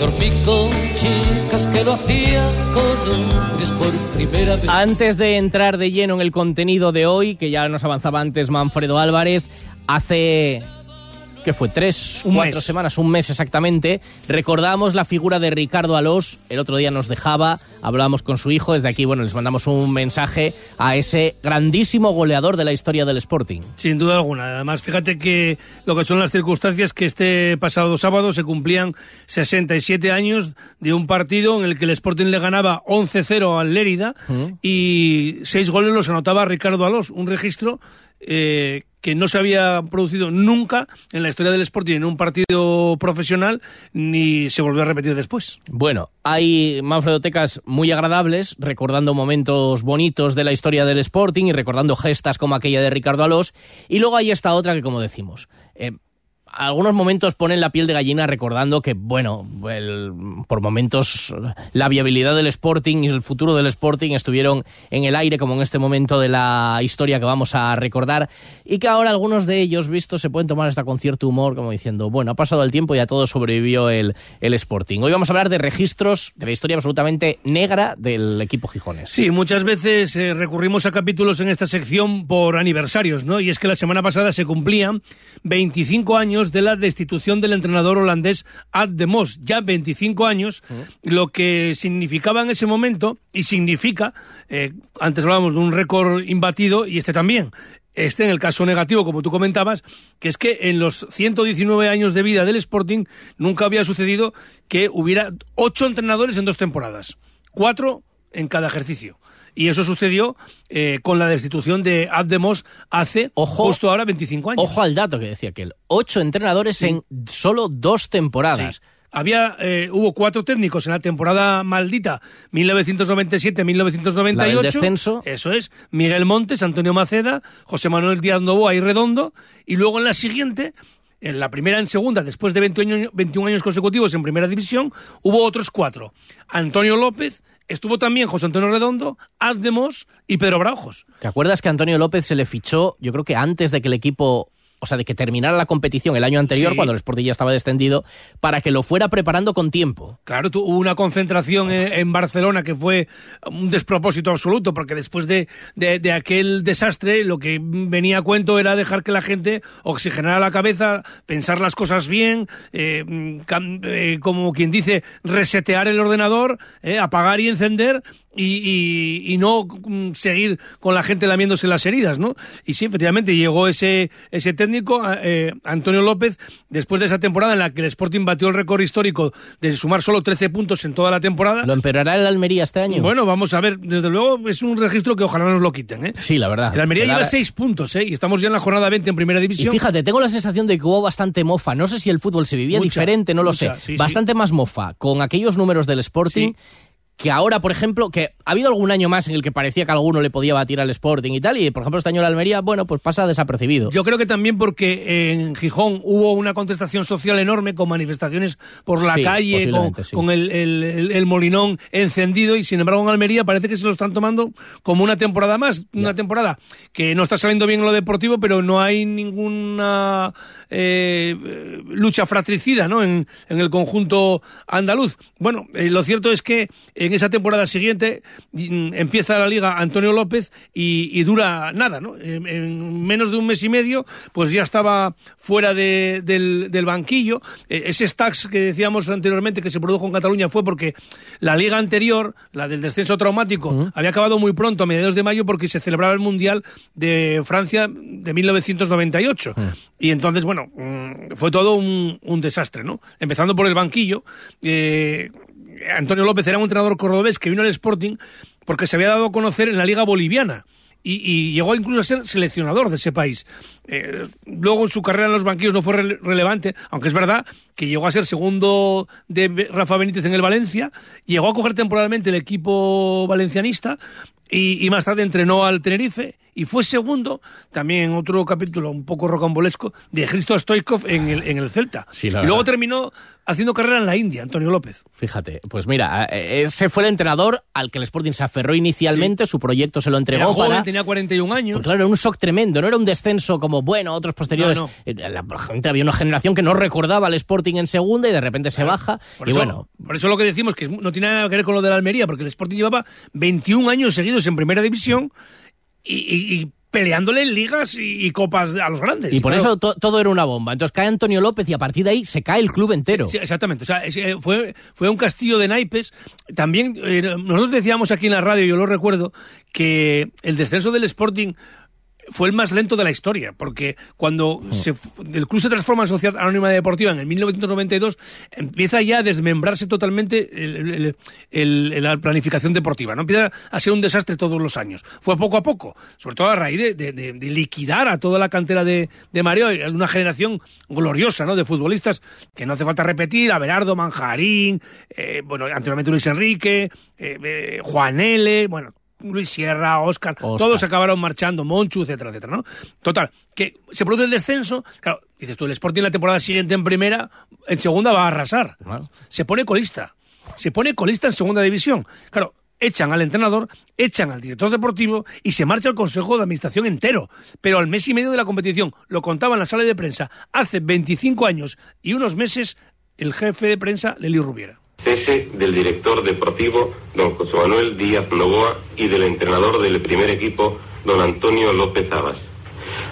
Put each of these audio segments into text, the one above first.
Dormí con chicas que lo con hombres por primera vez. Antes de entrar de lleno en el contenido de hoy, que ya nos avanzaba antes Manfredo Álvarez, hace que fue tres, Un cuatro mes. semanas, un mes exactamente, recordamos la figura de Ricardo Alós, el otro día nos dejaba, hablábamos con su hijo, desde aquí, bueno, les mandamos un mensaje a ese grandísimo goleador de la historia del Sporting. Sin duda alguna. Además, fíjate que lo que son las circunstancias que este pasado sábado se cumplían 67 años de un partido en el que el Sporting le ganaba 11-0 al Lérida y seis goles los anotaba Ricardo Alós, un registro eh, que no se había producido nunca en la historia del Sporting en un partido profesional ni se volvió a repetir después. Bueno, hay manfredotecas muy agradables, recordando momentos bonitos de la historia del Sporting y recordando gestas como aquella de Ricardo Alós. Y luego hay esta otra que, como decimos, eh, algunos momentos ponen la piel de gallina recordando que, bueno, el- por momentos la viabilidad del Sporting y el futuro del Sporting estuvieron en el aire, como en este momento de la historia que vamos a recordar, y que ahora algunos de ellos, vistos, se pueden tomar hasta con cierto humor, como diciendo, bueno, ha pasado el tiempo y a todo sobrevivió el, el Sporting. Hoy vamos a hablar de registros de la historia absolutamente negra del equipo Gijones. Sí, muchas veces eh, recurrimos a capítulos en esta sección por aniversarios, ¿no? Y es que la semana pasada se cumplían 25 años de la destitución del entrenador holandés Ad de Mos. Ya 25 años, lo que significaba en ese momento, y significa, eh, antes hablábamos de un récord imbatido, y este también, este en el caso negativo, como tú comentabas, que es que en los 119 años de vida del Sporting nunca había sucedido que hubiera ocho entrenadores en dos temporadas, cuatro en cada ejercicio. Y eso sucedió eh, con la destitución de Abdemos hace Ojo. justo ahora 25 años. Ojo al dato que decía aquel. Ocho entrenadores en solo dos temporadas. Sí. Había, eh, hubo cuatro técnicos en la temporada maldita 1997-1998. La del descenso. Eso es. Miguel Montes, Antonio Maceda, José Manuel Díaz Novoa y Redondo. Y luego en la siguiente, en la primera en segunda, después de 21 años, 21 años consecutivos en primera división, hubo otros cuatro. Antonio López, estuvo también José Antonio Redondo, Azdemos y Pedro Braujos. ¿Te acuerdas que Antonio López se le fichó, yo creo que antes de que el equipo, o sea, de que terminara la competición el año anterior, Sí. cuando el Sporting ya estaba descendido, para que lo fuera preparando con tiempo? Claro, hubo una concentración en, en Barcelona que fue un despropósito absoluto, porque después de, de- de aquel desastre, lo que venía a cuento era dejar que la gente oxigenara la cabeza, pensar las cosas bien, eh, eh, como quien dice, resetear el ordenador, eh, apagar y encender. Y, y- y no mm, seguir con la gente lamiéndose las heridas, ¿no? Y sí, efectivamente, llegó ese, ese técnico, eh, Antonio López, después de esa temporada en la que el Sporting batió el récord histórico de sumar solo 13 puntos en toda la temporada. ¿Lo empeorará el Almería este año? Bueno, vamos a ver, desde luego es un registro que ojalá nos lo quiten, ¿eh? Sí, la verdad. El Almería lleva ahora- 6 puntos, ¿eh? Y estamos ya en la jornada 20 en Primera Y División. fíjate, tengo la sensación de que hubo bastante mofa. No sé si el fútbol se vivía Mucha, diferente, no lo mucha, sé. sí, sí. bastante más mofa con aquellos números del Sporting. Sí. Que ahora, por ejemplo, que ha habido algún año más en el que parecía que alguno le podía batir al Sporting y tal, y por ejemplo este año el Almería, bueno, pues pasa desapercibido. Yo creo que también porque en Gijón hubo una contestación social enorme con manifestaciones por la Sí, calle, con, posiblemente, sí. con el, el- el- el molinón encendido y sin embargo en Almería parece que se lo están tomando como una temporada más, una temporada que no está saliendo bien en lo deportivo, pero no hay ninguna eh, eh, lucha fratricida ¿no? en, en el conjunto andaluz. Bueno, eh, lo cierto es que en esa temporada siguiente mm, empieza la liga Antonio López y, y dura nada, ¿no? En, en menos de un mes y medio, pues ya estaba fuera de- del, del banquillo. Eh, ese stacks que decíamos anteriormente que se produjo en Cataluña fue porque la liga anterior, la del descenso traumático, había acabado muy pronto, a mediados de mayo, porque se celebraba el Mundial de Francia de 1998. Y entonces, bueno, mm, fue todo un, un desastre, ¿no? Empezando por el banquillo. eh, Antonio López era un entrenador cordobés que vino al Sporting porque se había dado a conocer en la Liga Boliviana. Y, llegó incluso a ser seleccionador de ese país. Eh, luego en su carrera en los banquillos no fue rele- relevante, aunque es verdad que llegó a ser segundo de Rafa Benítez en el Valencia, llegó a coger temporalmente el equipo valencianista y, y más tarde entrenó al Tenerife y fue segundo, también en otro capítulo un poco rocambolesco, de Cristo Stoikov en el, en el Celta. Sí, y luego terminó haciendo carrera en la India, Antonio López. Fíjate, pues mira, eh, ese fue el entrenador al que el Sporting se aferró inicialmente, su proyecto se lo entregó Era joven, para... tenía 41 años. Pues claro, era un shock tremendo, no era un descenso como, bueno, otros posteriores. No, no. Eh, La la gente había una generación que no recordaba al Sporting en segunda y de repente se baja. Por y eso, bueno, por eso lo que decimos que no tiene nada que ver con lo de la Almería, porque el Sporting llevaba 21 años seguidos en primera división y, y- y peleándole en ligas y, y copas a los grandes. y por claro. eso to- todo era una bomba. Entonces cae Antonio López y a partir de ahí se cae el club entero. Sí, exactamente. O sea, eh, fue, fue un castillo de naipes. También, eh, nosotros decíamos aquí en la radio, yo lo recuerdo, que el descenso del Sporting fue el más lento de la historia, porque cuando se fu- el club se transforma en Sociedad Anónima Deportiva en el 1992, empieza ya a desmembrarse totalmente el- la planificación deportiva, ¿no? Empieza a ser un desastre todos los años. Fue poco a poco, sobre todo a raíz de, de- de- de liquidar a toda la cantera de, de Mareo, una generación gloriosa, ¿no? De futbolistas que no hace falta repetir, Abelardo, Manjarín, eh, bueno, anteriormente Luis Enrique, eh, eh, Juan L., bueno, Luis Sierra, Oscar, todos acabaron marchando, Monchu, etcétera, etcétera, ¿no? Total, que se produce el descenso, claro, dices tú, el Sporting la temporada siguiente en primera, en segunda va a arrasar. Claro. Se pone colista, se pone colista en segunda división. Claro, echan al entrenador, echan al director deportivo y se marcha el consejo de administración entero. Pero al mes y medio de la competición, lo contaba en la sala de prensa, hace 25 años y unos meses, el jefe de prensa, Leli Rubiera. Cese del director deportivo, don José Manuel Díaz Novoa, y del entrenador del primer equipo, don Antonio López Abas.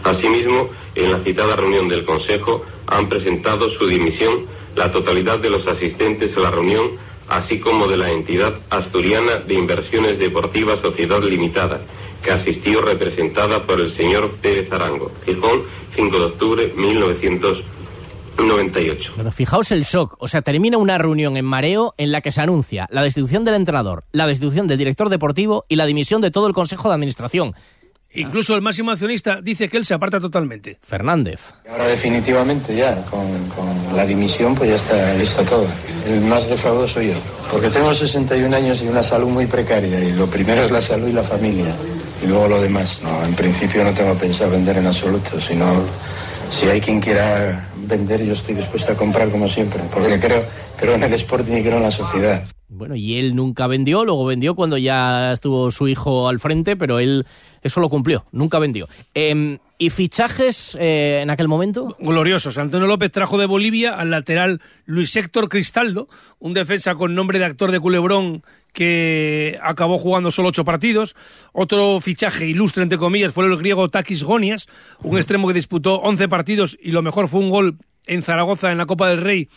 Asimismo, en la citada reunión del Consejo han presentado su dimisión la totalidad de los asistentes a la reunión, así como de la entidad asturiana de inversiones deportivas Sociedad Limitada, que asistió representada por el señor Pérez Arango. Gijón, 5 de octubre 1998. Pero fijaos el shock. O sea, termina una reunión en mareo en la que se anuncia la destitución del entrenador, la destitución del director deportivo y la dimisión de todo el consejo de administración. Incluso el máximo accionista dice que él se aparta totalmente. Fernández. Ahora definitivamente ya, con, con la dimisión, pues ya está listo todo. El más defraudado soy yo, porque tengo 61 años y una salud muy precaria, y lo primero es la salud y la familia, y luego lo demás. No, en principio no tengo pensado vender en absoluto, sino si hay quien quiera vender, yo estoy dispuesto a comprar como siempre, porque creo, creo en el Sporting y creo en la sociedad. Bueno, y él nunca vendió, luego vendió cuando ya estuvo su hijo al frente, pero él eso lo cumplió, nunca vendió. Em, ¿Y fichajes eh, en aquel momento? gloriosos. Antonio López trajo de Bolivia al lateral Luis Héctor Cristaldo, un defensa con nombre de actor de culebrón que acabó jugando solo ocho partidos. Otro fichaje ilustre, entre comillas, fue el griego Takis Gonias, un extremo que disputó 11 partidos y lo mejor fue un gol en Zaragoza en la Copa del Rey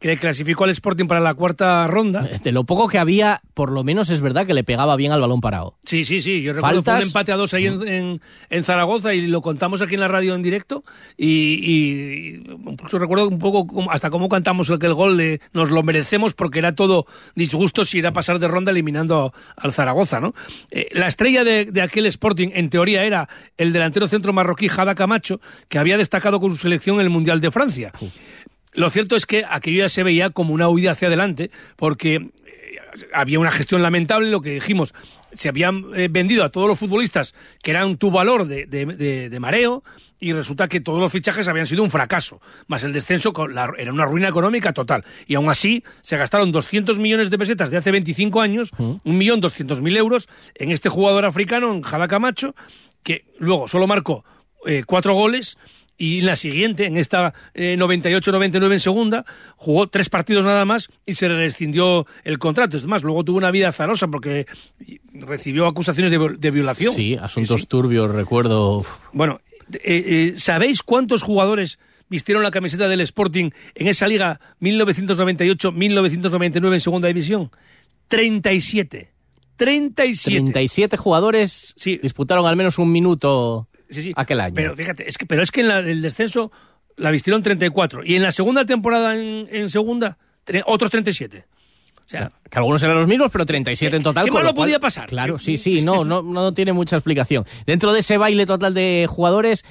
que le clasificó al Sporting para la cuarta ronda. De lo poco que había, por lo menos es verdad que le pegaba bien al balón parado. Sí, sí, sí. Yo recuerdo fue un Faltas. empate a dos ahí en, en- en Zaragoza y lo contamos aquí en la radio en directo. Y, y incluso recuerdo un poco hasta cómo cantamos aquel gol de nos lo merecemos porque era todo disgusto si era pasar de ronda eliminando al Zaragoza, ¿no? Eh, la estrella de, de aquel Sporting, en teoría, era el delantero centro marroquí Jada Camacho, que había destacado con su selección en el Mundial de Francia. Lo cierto es que aquello ya se veía como una huida hacia adelante, porque eh, había una gestión lamentable, lo que dijimos, se habían eh, vendido a todos los futbolistas que eran tu valor de, de- de- de mareo, y resulta que todos los fichajes habían sido un fracaso, más el descenso con la- era una ruina económica total. Y aún así se gastaron 200 millones de pesetas de hace 25 años, un millón doscientos mil euros, en este jugador africano, en Jada Camacho, que luego solo marcó eh, cuatro goles y en la siguiente, en esta eh, 98-99 en segunda, jugó tres partidos nada más y se le rescindió el contrato. Es más, luego tuvo una vida azarosa porque recibió acusaciones de, vi- de violación. Sí, asuntos turbios, recuerdo. Bueno, eh, eh, ¿sabéis cuántos jugadores vistieron la camiseta del Sporting en esa liga 1998-1999 en segunda división? 37. 37. 37 jugadores Sí. disputaron al menos un minuto Sí, sí. aquel año. Pero fíjate, es que, pero es que en la- el descenso la vistieron 34 y en la segunda temporada en, en segunda tre- otros 37. O sea, Que algunos eran los mismos, pero 37 en total. ¿Qué malo lo cual- podía pasar? Claro, sí, sí, no, no, no tiene mucha explicación. Dentro de ese baile total de jugadores,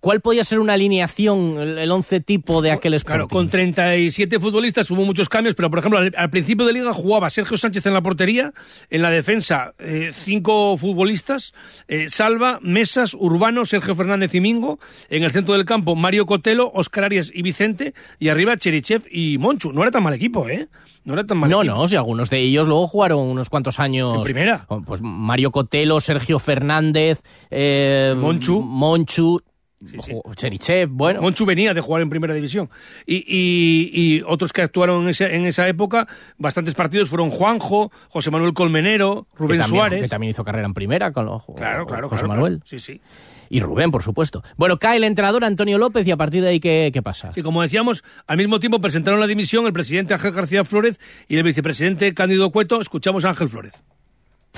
¿cuál podía ser una alineación, el, once tipo de aquel Sporting? Claro, con 37 futbolistas hubo muchos cambios, pero por ejemplo, al, al principio de liga jugaba Sergio Sánchez en la portería, en la defensa eh, cinco futbolistas, eh, Salva, Mesas, Urbano, Sergio Fernández y Mingo, en el centro del campo Mario Cotelo, Oscar Arias y Vicente, y arriba Cherichev y Monchu. No era tan mal equipo, ¿eh? No era tan mal No, equipo. no, si algunos de ellos luego jugaron unos cuantos años. En primera. Pues Mario Cotelo, Sergio Fernández, eh, Monchu. Monchu, Sí, Cherichev, bueno. Monchu venía de jugar en primera división. Y, y- y otros que actuaron en, ese- en esa época, bastantes partidos fueron Juanjo, José Manuel Colmenero, que Rubén también, Suárez. que también hizo carrera en primera con los, Claro, claro, José claro, Manuel. claro. Sí, sí. Y Rubén, por supuesto. Bueno, cae el entrenador Antonio López y a partir de ahí, ¿qué, qué pasa? Sí, como decíamos, al mismo tiempo presentaron la dimisión el presidente Ángel García Flores y el vicepresidente Cándido Cueto. Escuchamos a Ángel Flores.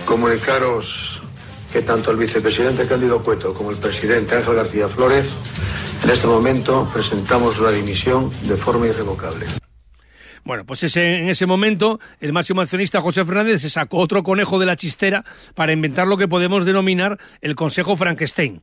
Comunicaros que tanto el vicepresidente Cándido Cueto como el presidente Ángel García Flores en este momento presentamos la dimisión de forma irrevocable. Bueno, pues ese, en ese momento el máximo accionista José Fernández se sacó otro conejo de la chistera para inventar lo que podemos denominar el Consejo Frankenstein.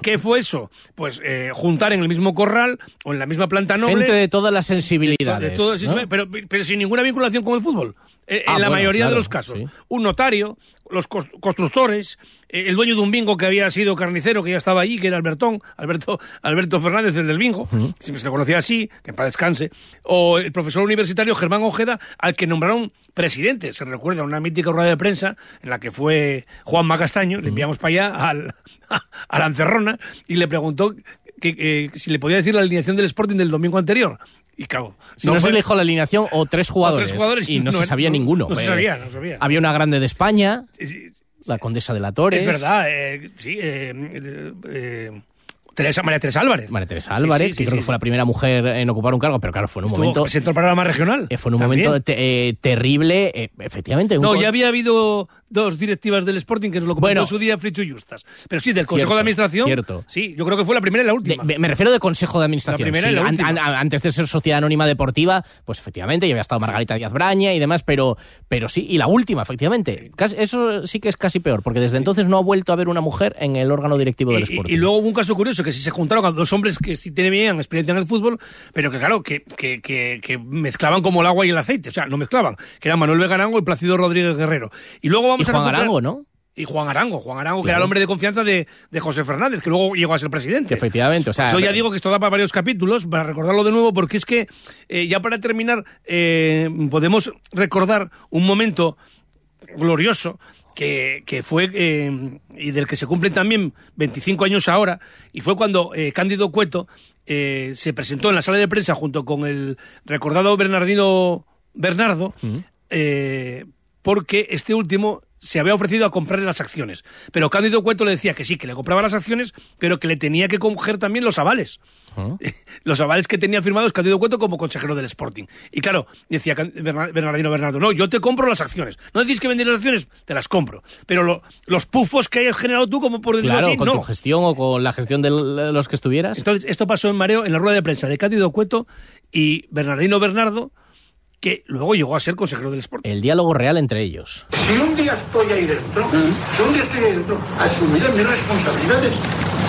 ¿Qué fue eso? Pues eh, juntar en el mismo corral o en la misma planta noble... Gente de todas las de to- sensibilidades. de todo- sí, ¿no? sí, pero, pero sin ninguna vinculación con el fútbol. Eh, Ah, en la bueno, mayoría de los casos. sí. Un notario, los constructores, eh, el dueño de un bingo que había sido carnicero, que ya estaba allí, que era Albertón, Alberto, Alberto Fernández, el del bingo, siempre se le conocía así, que paz descanse, o el profesor universitario Germán Ojeda, al que nombraron presidente. Se recuerda una mítica rueda de prensa en la que fue Juan Macastaño, le enviamos para allá al, a la encerrona y le preguntó que, que si le podía decir la alineación del Sporting del domingo anterior. Y claro, Si no, se fue- le dijo la alineación o tres jugadores. jugadores y no, no- se sabía no- ninguno. no se Eh, sabía, no se sabía. Había una grande de España, la condesa de la Torres. Es verdad, eh, sí. eh, eh, Teresa, María Teresa Álvarez. María Teresa Álvarez, sí, que sí, creo que fue la primera mujer en ocupar un cargo, pero claro, fue en un Estuvo- momento. presentó el programa regional. fue en un también. momento te- eh, terrible, eh, efectivamente. No, ya había habido dos directivas del Sporting que nos lo comentó Bueno. en su día Fricho Justas. Pero sí, del Consejo Cierto, de Administración. cierto. Sí, yo creo que fue la primera y la última. me me refiero de Consejo de Administración. La primera sí, y la última. an- antes de ser Sociedad Anónima Deportiva, pues efectivamente, ya había estado Margarita Díaz Braña y demás, pero, pero sí, y la última, efectivamente. Casi- eso sí que es casi peor, porque desde entonces no ha vuelto a haber una mujer en el órgano directivo del Y- Sporting. Y, y luego hubo un caso curioso, que si se juntaron a dos hombres que sí tenían experiencia en el fútbol, pero que claro, que, que, que- que mezclaban como el agua y el aceite. O sea, no mezclaban, que eran Manuel Vegarango y Plácido Rodríguez Guerrero. Y luego vamos Y a Juan recuperar- Arango, ¿no? Y Juan Arango, Juan Arango, que era el hombre de confianza de, de José Fernández, que luego llegó a ser presidente. Efectivamente, o sea, Yo ya digo que esto da para varios capítulos, para recordarlo de nuevo, porque es que eh, ya para terminar eh, podemos recordar un momento glorioso que, que fue eh, y del que se cumplen también 25 años ahora, y fue cuando eh, Cándido Cueto eh, se presentó en la sala de prensa junto con el recordado Bernardino Bernardo, porque este último se había ofrecido a comprarle las acciones. Pero Cándido Cueto le decía que sí, que le compraba las acciones, pero que le tenía que coger también los avales. Los avales que tenía firmados Cándido Cueto como consejero del Sporting. Y claro, decía Bernardino Bernardo, no, yo te compro las acciones. No decís que vender las acciones, te las compro. Pero lo- los pufos que hayas generado tú, como por decirlo claro, así, con no. tu gestión o con la gestión de los que estuvieras. Entonces, esto pasó en mareo en la rueda de prensa de Cándido Cueto y Bernardino Bernardo, que luego llegó a ser consejero del Sporting. el diálogo real entre ellos. Si un día estoy ahí dentro, si un día estoy ahí dentro, asumiré mis responsabilidades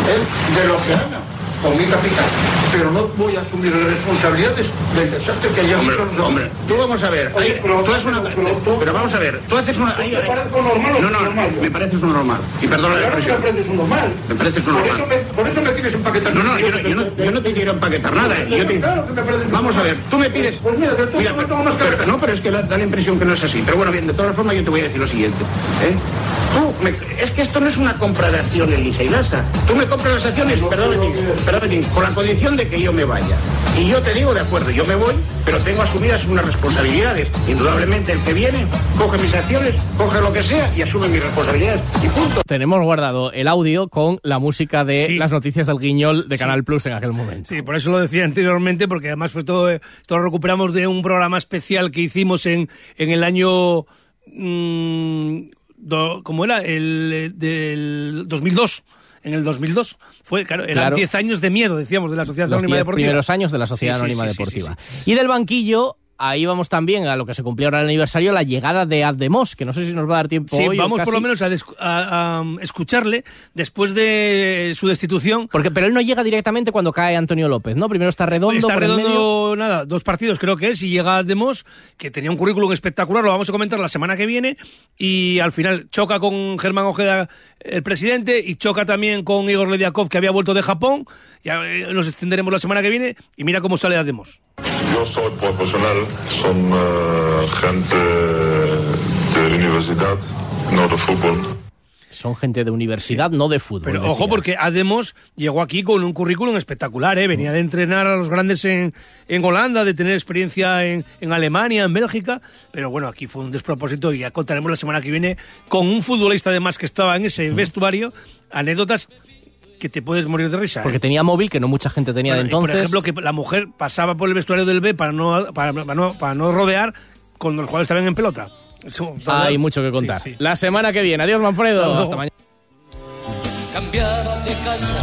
¿eh? de lo que haga con mi capital. Pero no voy a asumir las responsabilidades del desastre que haya Hombre, hecho hombre, tú vamos a ver. Oye, pero- tú haces una, pero tú- pero vamos a ver, tú haces una. ahí- ¿Te ahí- parezco normal o no, no, normal? me pareces un normal. Y perdona la que me expresión. pareces un normal. Me pareces un por normal. Eso me, por eso me tienes empaquetando. No, no, yo no, yo no, yo no te quiero empaquetar nada. ¿eh? Yo te- Claro que me pareces Vamos a ver, tú me pides. Pues mira, que tú Mira, no pero- más pero-. No, pero es que da da la impresión que no es así. Pero bueno, bien, de todas formas yo te voy a decir lo siguiente. ¿eh? Tú, me- es que esto no es una compra de acciones lisa y lasa. Tú me compras las acciones, perdóname, perdóname, con la condición de que yo me vaya. Y yo te digo, de acuerdo, yo me voy, pero tengo asumidas unas responsabilidades. Indudablemente el que viene coge mis acciones, coge lo que sea y asume mis responsabilidades. Y punto. Tenemos guardado el audio con la música de Sí. las noticias del Guiñol de Canal Plus en aquel momento. Sí, por eso lo decía anteriormente, porque además fue todo, esto lo recuperamos de un programa especial que hicimos en, en el año, mm, do- ¿cómo era? El eh, del 2002. En el 2002. Fue, claro, eran Claro. 10 años de miedo, decíamos, de la Sociedad Los Anónima Deportiva. primeros años de la Sociedad Sí, Anónima sí, sí, Deportiva. Y del banquillo ahí vamos también a lo que se cumplió ahora el aniversario, la llegada de Ademos, que no sé si nos va a dar tiempo Sí, hoy vamos por lo menos a, des- a- a, um, escucharle después de su destitución. Porque, pero él no llega directamente cuando cae Antonio López, ¿no? Primero está redondo. Está medio. redondo, nada, dos partidos creo que es, y llega Demos, que tenía un currículum espectacular, lo vamos a comentar la semana que viene, y al final choca con Germán Ojeda, el presidente, y choca también con Igor Lediakov, que había vuelto de Japón, ya eh, nos extenderemos la semana que viene, y mira cómo sale Demos. Yo soy profesional, son eh, gente de la universidad, no de fútbol. Son gente de universidad, no de fútbol. Pero decía. ojo, porque Ademos llegó aquí con un currículum espectacular, ¿eh? venía de entrenar a los grandes en, en Holanda, de tener experiencia en, en Alemania, en Bélgica, pero bueno, aquí fue un despropósito y ya contaremos la semana que viene con un futbolista además que estaba en ese vestuario, anécdotas que te puedes morir de risa. ¿eh? Porque tenía móvil que no mucha gente tenía Bueno, de entonces. por ejemplo, que la mujer pasaba por el vestuario del B para no, para, para no, para no rodear cuando los jugadores estaban en pelota. Eso, Hay mucho que contar. Sí, sí. La semana que viene. Adiós, Manfredo. Hasta mañana. cambiaba de casa